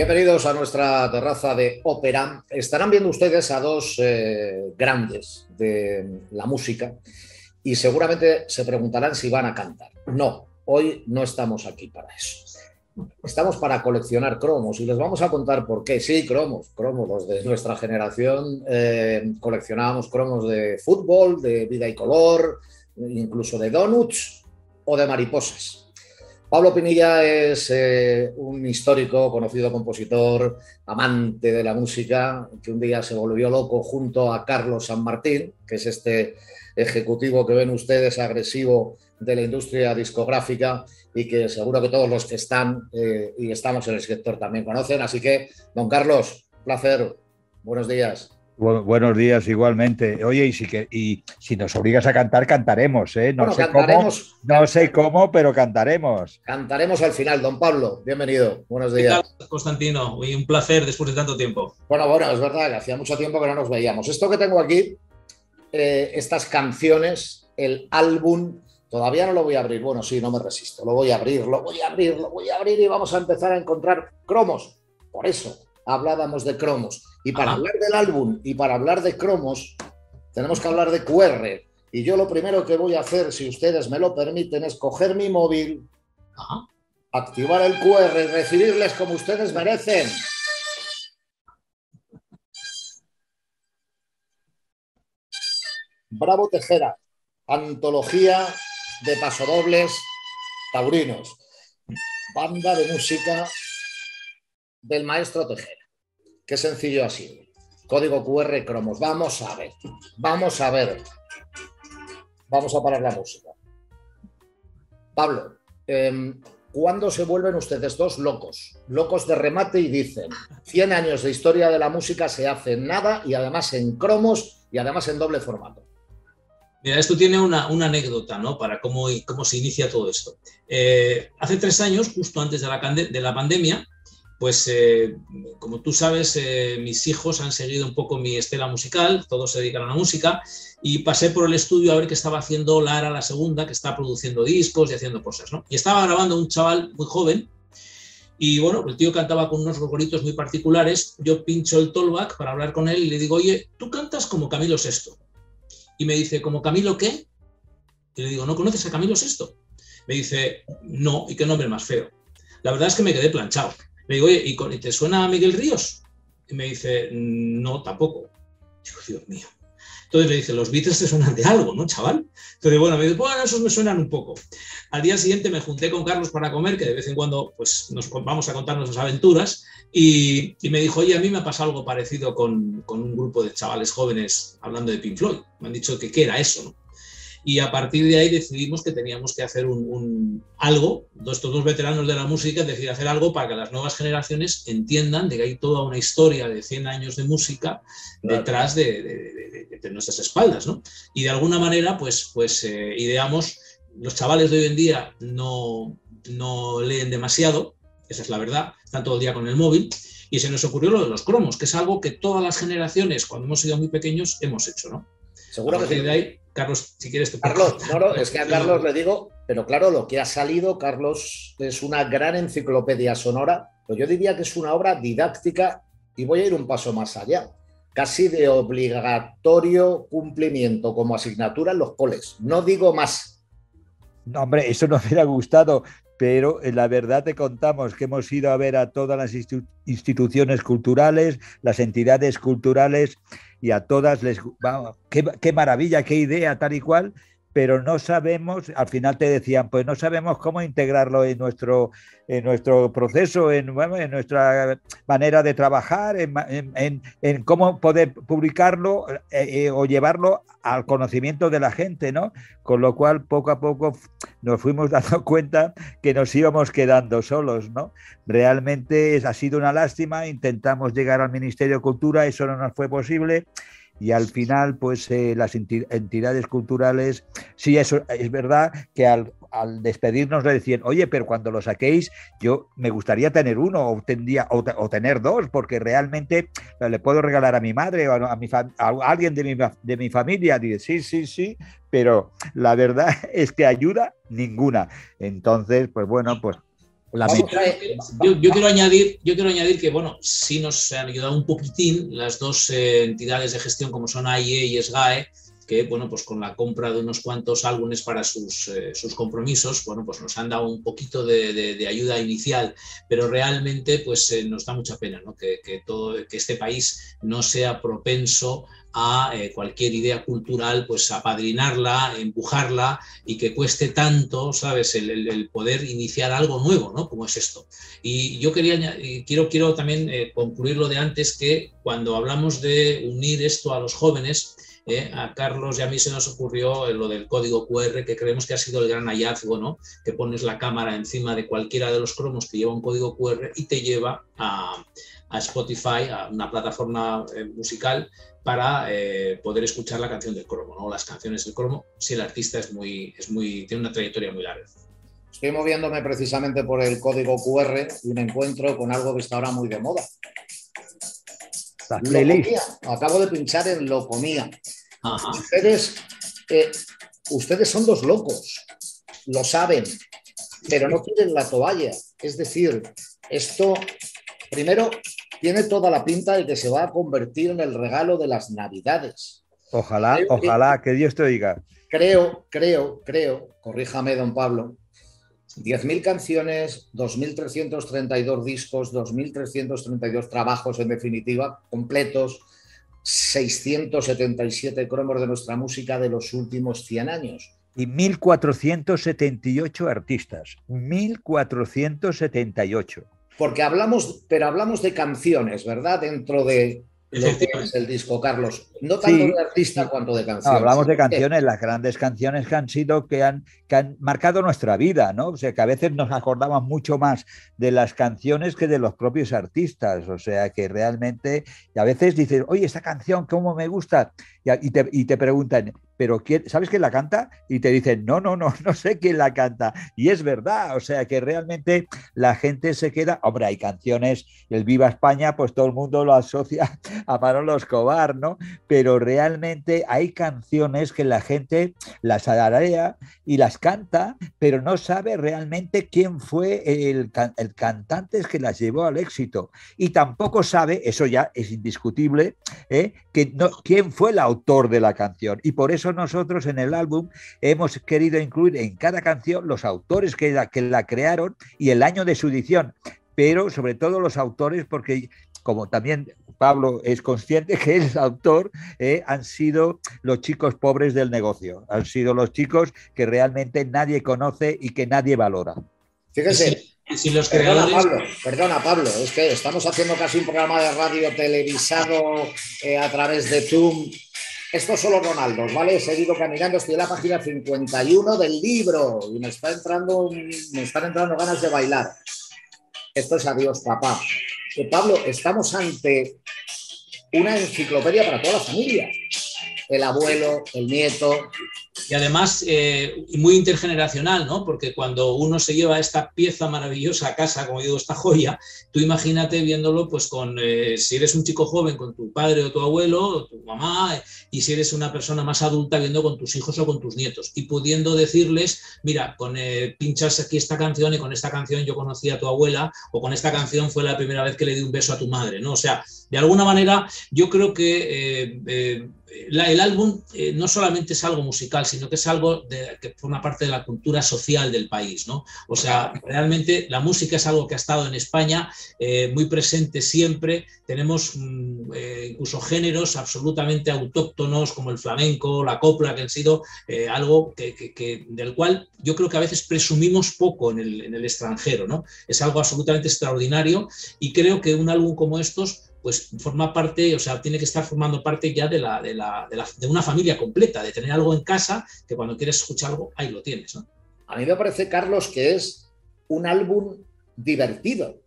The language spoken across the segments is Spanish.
Bienvenidos a nuestra terraza de ópera. Estarán viendo ustedes a dos eh, grandes de la música y seguramente se preguntarán si van a cantar. No, hoy no estamos aquí para eso. Estamos para coleccionar cromos y les vamos a contar por qué. Sí, cromos, cromos. Los de nuestra generación eh, coleccionábamos cromos de fútbol, de vida y color, incluso de donuts o de mariposas. Pablo Pinilla es eh, un histórico, conocido compositor, amante de la música, que un día se volvió loco junto a Carlos San Martín, que es este ejecutivo que ven ustedes agresivo de la industria discográfica y que seguro que todos los que están eh, y estamos en el sector también conocen. Así que, don Carlos, placer, buenos días buenos días, igualmente. Oye, y si, que, y si nos obligas a cantar, cantaremos, ¿eh? No, sé Cómo, no sé cómo, pero cantaremos. Cantaremos al final, don Pablo. Bienvenido. Buenos días. Constantino? un placer después de tanto tiempo. Bueno, bueno, es verdad que hacía mucho tiempo que no nos veíamos. Esto que tengo aquí, eh, estas canciones, el álbum, todavía no lo voy a abrir. Bueno, sí, no me resisto. Lo voy a abrir, lo voy a abrir, lo voy a abrir y vamos a empezar a encontrar cromos. Por eso hablábamos de cromos y para hablar del álbum y para hablar de cromos, tenemos que hablar de QR. Y yo lo primero que voy a hacer, si ustedes me lo permiten, es coger mi móvil, activar el QR y recibirles como ustedes merecen. Bravo Tejera, antología de pasodobles taurinos, banda de música del maestro Tejera. Qué sencillo así. Código QR cromos. Vamos a ver. Vamos a ver. Vamos a parar la música. Pablo, em, ¿cuándo se vuelven ustedes dos locos? Locos de remate y dicen, 100 años de historia de la música se hace nada y además en cromos y además en doble formato. Mira, esto tiene una, anécdota, ¿no? Para cómo, cómo se inicia todo esto. Eh, hace tres años, justo antes de la pandemia, pues eh, como tú sabes, eh, mis hijos han seguido un poco mi estela musical, todos se dedican a la música, y pasé por el estudio a ver qué estaba haciendo Lara la segunda, que está produciendo discos y haciendo cosas, ¿no? Y estaba grabando un chaval muy joven, y bueno, el tío cantaba con unos gogoritos muy particulares, yo pincho el tollback para hablar con él y le digo, oye, tú cantas como Camilo VI. Y me dice, ¿como Camilo qué? Y le digo, ¿no conoces a Camilo VI? Me dice, no, y qué nombre más feo. La verdad es que me quedé planchado. Le digo, oye, ¿y, te suena a Miguel Ríos? Y me dice, no, tampoco. Digo, Dios mío. Entonces le dice, los Beatles te suenan de algo, ¿no, chaval? Entonces, bueno, me dice, bueno, esos me suenan un poco. Al día siguiente me junté con Carlos para comer, que de vez en cuando pues, nos vamos a contar nuestras aventuras, y, me dijo, oye, a mí me ha pasado algo parecido con, con, un grupo de chavales jóvenes hablando de Pink Floyd. Me han dicho que qué era eso, ¿no? Y a partir de ahí decidimos que teníamos que hacer un, algo, estos dos veteranos de la música decidieron hacer algo para que las nuevas generaciones entiendan de que hay toda una historia de 100 años de música detrás de, nuestras espaldas, ¿no? Y de alguna manera, pues, pues eh, ideamos, los chavales de hoy en día no, no leen demasiado, esa es la verdad, están todo el día con el móvil, y se nos ocurrió lo de los cromos, que es algo que todas las generaciones, cuando hemos sido muy pequeños, hemos hecho, ¿no? Seguro que de ahí, Carlos, si quieres... Te Carlos, no, es que a Carlos le digo, pero claro, lo que ha salido, Carlos, es una gran enciclopedia sonora, pero yo diría que es una obra didáctica y voy a ir un paso más allá, casi de obligatorio cumplimiento como asignatura en los coles. No digo más. No, hombre, eso no me hubiera gustado, pero en la verdad te contamos que hemos ido a ver a todas las instituciones culturales, las entidades culturales y a todas les... qué maravilla, qué idea, tal y cual, pero no sabemos, al final te decían, pues no sabemos cómo integrarlo en nuestro, en nuestro proceso, en, en nuestra manera de trabajar, en, en, cómo poder publicarlo eh, eh, o llevarlo al conocimiento de la gente, ¿no? Con lo cual, poco a poco nos fuimos dando cuenta que nos íbamos quedando solos, ¿no? Realmente ha sido una lástima, intentamos llegar al Ministerio de Cultura, eso no nos fue posible y al final, pues eh, las entidades culturales, sí, eso es verdad que al, despedirnos le decían, oye, pero cuando lo saquéis, yo me gustaría tener uno o, tendría, o, tener dos, porque realmente le puedo regalar a mi madre o a, mi a alguien de mi, de mi familia. Dice, sí, sí, sí, pero la verdad es que ayuda ninguna. Entonces, pues bueno, pues yo, quiero añadir, yo quiero añadir que, bueno, sí nos han ayudado un poquitín las dos eh, entidades de gestión como son AIE y SGAE, que, bueno, pues con la compra de unos cuantos álbumes para sus, eh, sus compromisos, bueno, pues nos han dado un poquito de, ayuda inicial, pero realmente, pues eh, nos da mucha pena, ¿no? Que, que, todo, que este país no sea propenso a eh, cualquier idea cultural, pues apadrinarla, empujarla y que cueste tanto, ¿sabes?, el, poder iniciar algo nuevo, ¿no? Como es esto. Y yo quería, quiero, quiero también eh, concluir lo de antes, que cuando hablamos de unir esto a los jóvenes, eh, a Carlos y a mí se nos ocurrió lo del código QR, que creemos que ha sido el gran hallazgo, ¿no? Que pones la cámara encima de cualquiera de los cromos que lleva un código QR y te lleva a, a Spotify, a una plataforma musical para eh, poder escuchar la canción del cromo, ¿no? las canciones del cromo, si el artista es muy, es muy, tiene una trayectoria muy larga. Estoy moviéndome precisamente por el código QR y me encuentro con algo que está ahora muy de moda. Acabo de pinchar en Ustedes, eh, ustedes son dos locos, lo saben, pero no quieren la toalla. Es decir, esto, primero, tiene toda la pinta de que se va a convertir en el regalo de las Navidades. Ojalá, ojalá, que, Dios te oiga. Creo, creo, creo, corríjame, don Pablo, 10.000 canciones, 2.332 discos, 2.332 trabajos en definitiva, completos, 677 cromos de nuestra música de los últimos 100 años. Y 1.478 artistas, 1.478 porque hablamos, pero hablamos de canciones, ¿verdad? Dentro de lo que es el disco, Carlos. No tanto de artista cuanto de canciones. hablamos de canciones, las grandes canciones que han sido, que han, que han marcado nuestra vida, ¿no? O sea, que a veces nos acordamos mucho más de las canciones que de los propios artistas. O sea, que realmente, y a veces dices, oye, esta canción, ¿cómo me gusta? Y, te, y te preguntan, pero ¿sabes quién la canta? Y te dicen, no, no, no, no sé quién la canta. Y es verdad, o sea que realmente la gente se queda, hombre, hay canciones, el Viva España, pues todo el mundo lo asocia a Manolo Escobar, ¿no? Pero realmente hay canciones que la gente las ararea y las canta, pero no sabe realmente quién fue el, cantante que las llevó al éxito. Y tampoco sabe, eso ya es indiscutible, ¿eh? que quién fue el autor de la canción. Y por eso nosotros en el álbum hemos querido incluir en cada canción los autores que la, que la crearon y el año de su edición, pero sobre todo los autores porque como también Pablo es consciente que el autor, eh, han sido los chicos pobres del negocio, han sido los chicos que realmente nadie conoce y que nadie valora. Fíjese, si los perdona, Pablo, perdona, Pablo, es que estamos haciendo casi un programa de radio televisado eh, a través de Zoom esto es solo Ronaldo, ¿vale? He seguido caminando, estoy en la página 51 del libro y me, está entrando, me están entrando ganas de bailar. Esto es Adiós, papá. Eh, Pablo, estamos ante una enciclopedia para toda la familia. El abuelo, el nieto, y además eh, muy intergeneracional, ¿no? Porque cuando uno se lleva esta pieza maravillosa a casa, como digo, esta joya, tú imagínate viéndolo, pues con, eh, si eres un chico joven con tu padre o tu abuelo o tu mamá, y si eres una persona más adulta viendo con tus hijos o con tus nietos, y pudiendo decirles, mira, con eh, pinchas aquí esta canción y con esta canción yo conocí a tu abuela, o con esta canción fue la primera vez que le di un beso a tu madre, ¿no? O sea, de alguna manera yo creo que el álbum eh, no solamente es algo musical, sino que es algo que forma parte de la cultura social del país, ¿no? O sea, realmente la música es algo que ha estado en España eh, muy presente siempre. Tenemos mm, eh, incluso géneros absolutamente autóctonos como el flamenco, la copla, que han sido algo que, del cual yo creo que a veces presumimos poco en el, en el extranjero, ¿no? Es algo absolutamente extraordinario y creo que un álbum como estos pues forma parte, o sea, tiene que estar formando parte ya de, la, de, la, de, una familia completa, de tener algo en casa que cuando quieres escuchar algo, ahí lo tienes. A mí me parece, Carlos, que es un álbum divertido,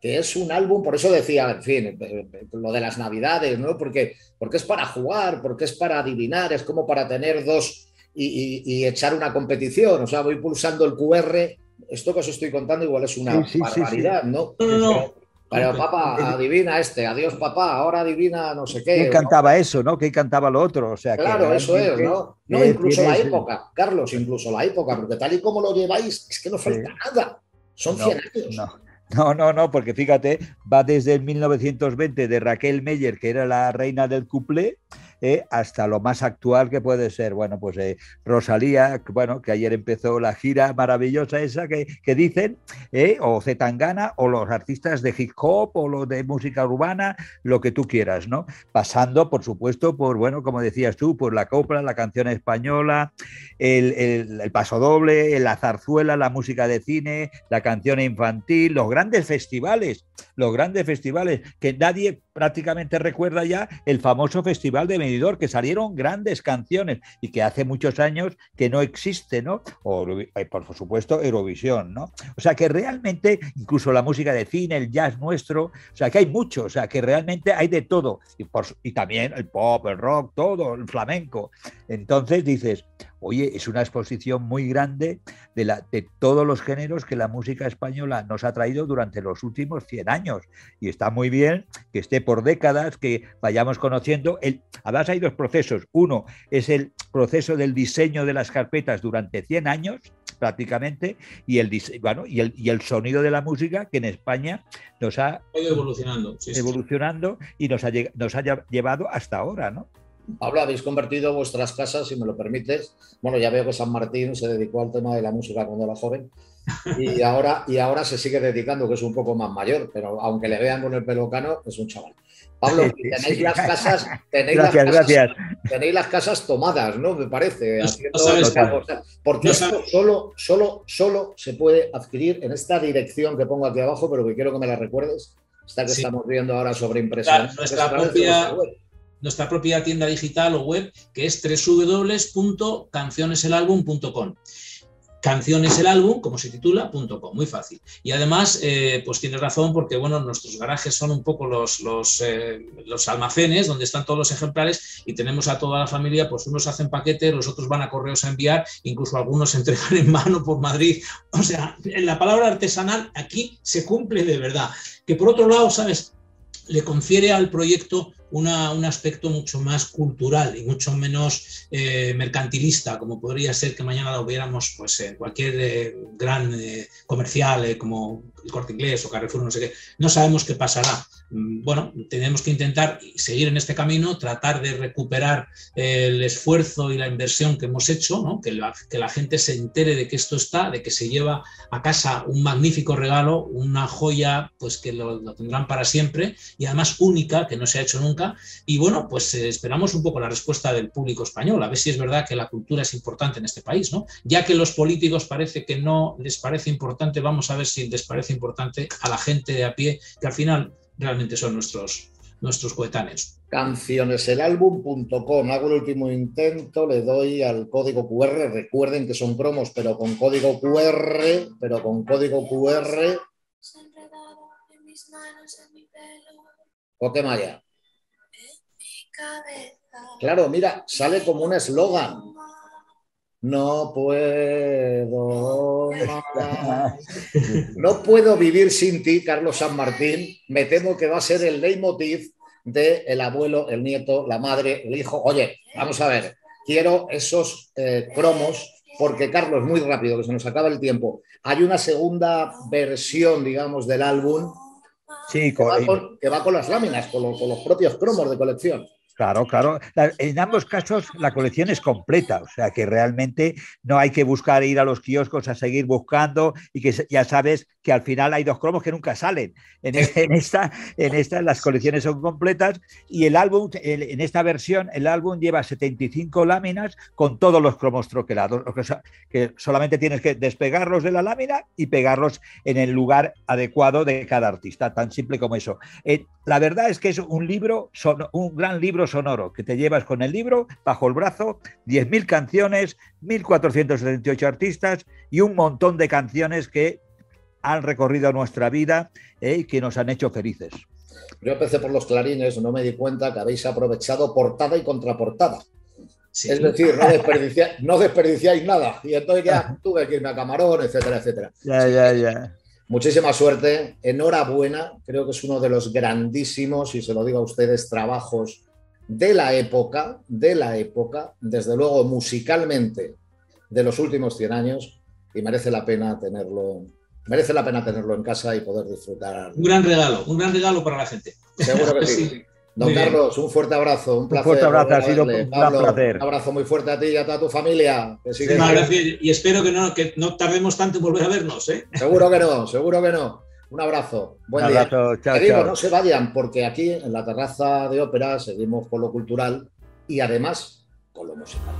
que es un álbum, por eso decía, en fin, eh, eh, lo de las navidades, ¿no? Porque, porque es para jugar, porque es para adivinar, es como para tener dos y, echar una competición, o sea, voy pulsando el QR, esto que os estoy contando igual es una barbaridad, ¿no? No, no, no. Pero papá, adivina este, adiós papá, ahora adivina no sé qué. ¿Quién cantaba eso, no? ¿Quién cantaba lo otro? O sea, claro, eso es, ¿no? No, incluso la época, Carlos, incluso la época, porque tal y como lo lleváis, es que no falta nada. Son 100 años. No. No, no, no, porque fíjate, va desde el 1920 de Raquel Meyer, que era la reina del cuplé, eh, hasta lo más actual que puede ser, bueno, pues eh, Rosalía, bueno, que ayer empezó la gira maravillosa esa que, dicen, eh, o Zetangana, o los artistas de hip hop, o los de música urbana, lo que tú quieras, ¿no? Pasando, por supuesto, por, bueno, como decías tú, por la copla, la canción española, el, el paso doble, la zarzuela, la música de cine, la canción infantil, los grandes festivales, los grandes festivales que nadie prácticamente recuerda ya el famoso festival de que salieron grandes canciones y que hace muchos años que no existe, ¿no? O, eh, por supuesto, Eurovisión, ¿no? O sea que realmente, incluso la música de cine, el jazz nuestro, o sea que hay mucho, o sea que realmente hay de todo. Y, y también el pop, el rock, todo, el flamenco. Entonces dices, Oye, es una exposición muy grande de, la, de todos los géneros que la música española nos ha traído durante los últimos 100 años. Y está muy bien que esté por décadas, que vayamos conociendo. El, además, hay dos procesos. Uno es el proceso del diseño de las carpetas durante 100 años, prácticamente, y el, bueno, y el, y el sonido de la música que en España nos ha ido evolucionando, evolucionando y nos ha, nos ha llevado hasta ahora, ¿no? Pablo, habéis convertido vuestras casas, si me lo permites. Bueno, ya veo que San Martín se dedicó al tema de la música cuando era joven y ahora, y ahora se sigue dedicando, que es un poco más mayor, pero aunque le vean con el pelo cano, es un chaval. Pablo, tenéis las casas, tenéis, las casas tenéis las casas tomadas, ¿no? Me parece. porque esto solo, solo, solo se puede adquirir en esta dirección que pongo aquí abajo, pero que quiero que me la recuerdes. Esta que estamos viendo ahora sobre impresión. Nuestra propia nuestra propia tienda digital o web, que es www.cancioneselalbum.com. Canciones el álbum, como se titula, .com, muy fácil. Y además, eh, pues tiene razón porque, bueno, nuestros garajes son un poco los, los, eh, los, almacenes donde están todos los ejemplares y tenemos a toda la familia, pues unos hacen paquetes, los otros van a correos a enviar, incluso algunos se entregan en mano por Madrid. O sea, la palabra artesanal aquí se cumple de verdad. Que por otro lado, ¿sabes? Le confiere al proyecto un aspecto mucho más cultural y mucho menos eh, mercantilista, como podría ser que mañana lo viéramos pues, en cualquier eh, gran eh, comercial como el Corte Inglés o Carrefour, no sé qué. No sabemos qué pasará. Mm, bueno, tenemos que intentar seguir en este camino, tratar de recuperar el esfuerzo y la inversión que hemos hecho, ¿no? que, la, que la gente se entere de que esto está, de que se lleva a casa un magnífico regalo, una joya pues que lo, lo tendrán para siempre y además única, que no se ha hecho nunca y bueno, pues eh, esperamos un poco la respuesta del público español, a ver si es verdad que la cultura es importante en este país, ¿no? Ya que los políticos parece que no les parece importante, vamos a ver si les parece importante a la gente de a pie, que al final realmente son nuestros, nuestros coetáneos. Cancioneselalbum.com. Hago el último intento, le doy al código QR. Recuerden que son promos, pero con código QR, pero con código QR. ¿O qué Maya? Claro, mira, sale como un eslogan. No puedo No puedo vivir sin ti, Carlos San Martín. Me temo que va a ser el leitmotiv de el abuelo, el nieto, la madre, el hijo. Oye, vamos a ver, quiero esos eh, cromos porque Carlos, muy rápido, que se nos acaba el tiempo. Hay una segunda versión, digamos, del álbum sí, que, va con, las láminas, con los propios cromos de colección. Claro, claro. en ambos casos la colección es completa, o sea que realmente no hay que buscar ir a los kioscos a seguir buscando y que ya sabes que al final hay dos cromos que nunca salen. En, esta, en esta las colecciones son completas y el álbum, en esta versión, el álbum lleva 75 láminas con todos los cromos troquelados, que solamente tienes que despegarlos de la lámina y pegarlos en el lugar adecuado de cada artista, tan simple como eso. Eh, la verdad es que es un libro, un gran libro sonoro que te llevas con el libro bajo el brazo, 10.000 canciones, 1.478 artistas y un montón de canciones que han recorrido nuestra vida eh, y que nos han hecho felices. Yo empecé por los clarines, no me di cuenta que habéis aprovechado portada y contraportada. Es decir, no, desperdiciáis nada. Y entonces ya tuve que irme a Camarón, etcétera, etcétera. Ya, ya, ya. Muchísima suerte, enhorabuena. Creo que es uno de los grandísimos, y se lo digo a ustedes, trabajos de la época, de la época, desde luego musicalmente, de los últimos 100 años, y merece la pena tenerlo, merece la pena tenerlo en casa y poder disfrutar. Un gran regalo, un gran regalo para la gente. Seguro que sí. Don Carlos, un fuerte abrazo, un placer. Un fuerte abrazo, ha sido un placer. Un abrazo muy fuerte a ti y a toda tu familia. Y espero que no, que no tardemos tanto en volver a vernos. ¿eh? Seguro que no, seguro que no. Un abrazo. Buen un abrazo. día. Chao, chao. no se vayan, porque aquí en la terraza de ópera seguimos con lo cultural y además con lo musical.